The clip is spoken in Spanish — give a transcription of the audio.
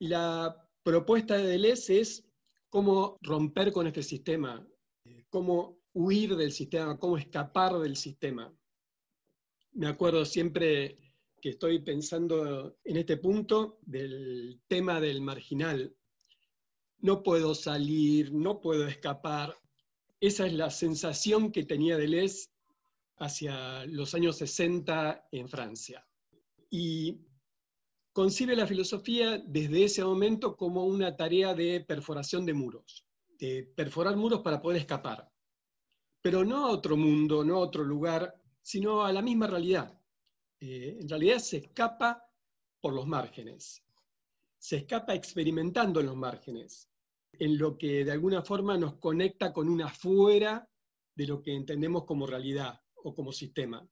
La propuesta de Deleuze es cómo romper con este sistema, cómo huir del sistema, cómo escapar del sistema. Me acuerdo siempre que estoy pensando en este punto del tema del marginal. No puedo salir, no puedo escapar. Esa es la sensación que tenía Deleuze hacia los años 60 en Francia. Y concibe la filosofía desde ese momento como una tarea de perforación de muros, de perforar muros para poder escapar. Pero no a otro mundo, no a otro lugar, sino a la misma realidad. Eh, en realidad se escapa por los márgenes, se escapa experimentando en los márgenes, en lo que de alguna forma nos conecta con una fuera de lo que entendemos como realidad o como sistema.